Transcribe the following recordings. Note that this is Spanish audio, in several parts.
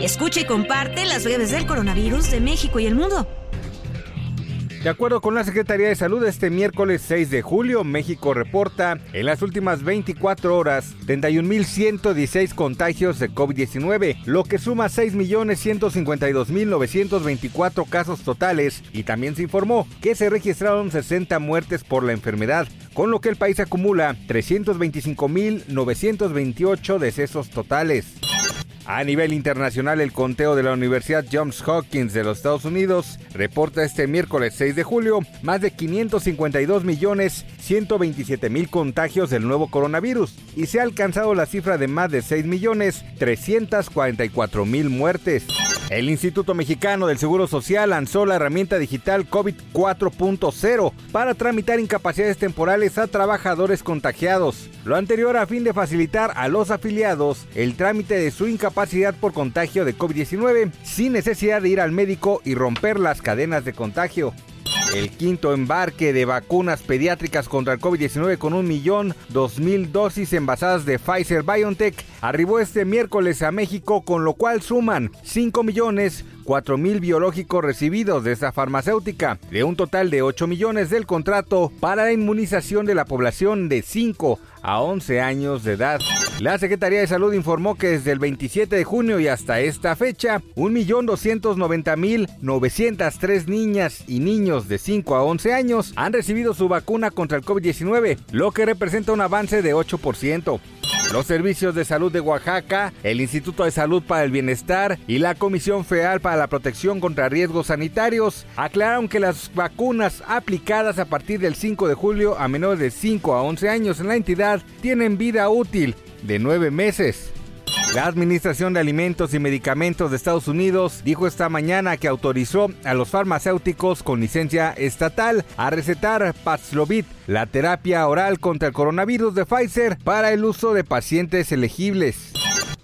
Escucha y comparte las breves del coronavirus de México y el mundo. De acuerdo con la Secretaría de Salud, este miércoles 6 de julio, México reporta en las últimas 24 horas 31.116 contagios de COVID-19, lo que suma 6.152.924 casos totales y también se informó que se registraron 60 muertes por la enfermedad, con lo que el país acumula 325.928 decesos totales. A nivel internacional, el conteo de la Universidad Johns Hopkins de los Estados Unidos reporta este miércoles 6 de julio más de 552 millones 127 mil contagios del nuevo coronavirus y se ha alcanzado la cifra de más de 6 millones 344 mil muertes. El Instituto Mexicano del Seguro Social lanzó la herramienta digital COVID 4.0 para tramitar incapacidades temporales a trabajadores contagiados. Lo anterior a fin de facilitar a los afiliados el trámite de su incapacidad por contagio de COVID-19 sin necesidad de ir al médico y romper las cadenas de contagio. El quinto embarque de vacunas pediátricas contra el COVID-19 con un millón dos mil dosis envasadas de Pfizer BioNTech arribó este miércoles a México, con lo cual suman 5 millones 4 mil biológicos recibidos de esta farmacéutica, de un total de 8 millones del contrato para la inmunización de la población de 5 a 11 años de edad. La Secretaría de Salud informó que desde el 27 de junio y hasta esta fecha, 1.290.903 niñas y niños de 5 a 11 años han recibido su vacuna contra el COVID-19, lo que representa un avance de 8%. Los servicios de salud de Oaxaca, el Instituto de Salud para el Bienestar y la Comisión Federal para la Protección contra Riesgos Sanitarios aclararon que las vacunas aplicadas a partir del 5 de julio a menores de 5 a 11 años en la entidad tienen vida útil de 9 meses. La Administración de Alimentos y Medicamentos de Estados Unidos dijo esta mañana que autorizó a los farmacéuticos con licencia estatal a recetar Paxlovid, la terapia oral contra el coronavirus de Pfizer, para el uso de pacientes elegibles.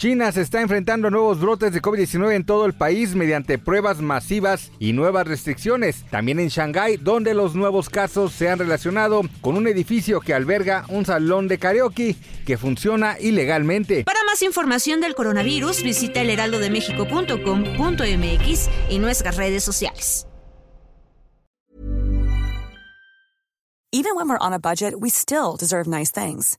China se está enfrentando a nuevos brotes de COVID-19 en todo el país mediante pruebas masivas y nuevas restricciones. También en Shanghái, donde los nuevos casos se han relacionado con un edificio que alberga un salón de karaoke que funciona ilegalmente. Para más información del coronavirus, visita elheraldodemexico.com.mx y nuestras redes sociales. Even when we're on a budget, we still deserve nice things.